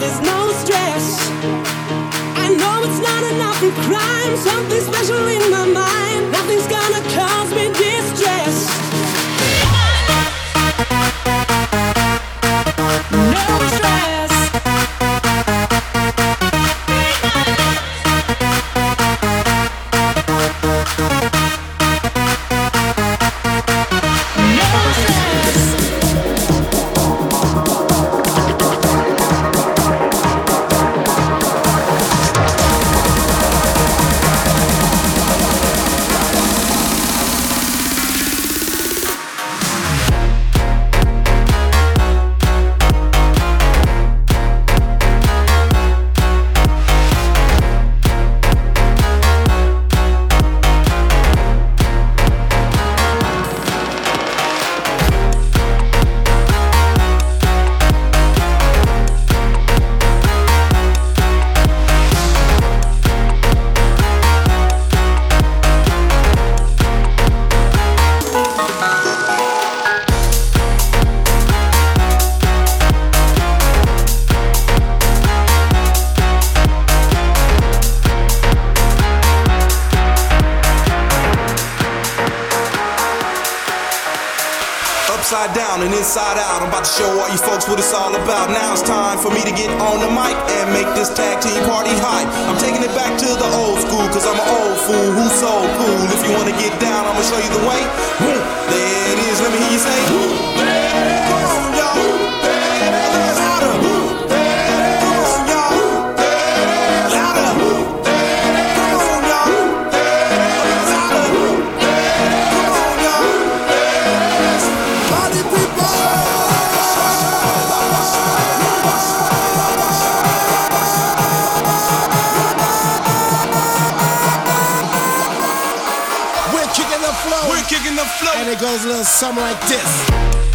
there's no stress. I know it's not enough to crime, something special in my mind. Upside down and inside out. I'm about to show all you folks what it's all about. Now it's time for me to get on the mic and make this tag team party hype. I'm taking it back to the old school, cause I'm an old fool who's so cool. If you wanna get down, I'ma show you the way. There it is, let me hear you say. The flow. And it goes a little something like this.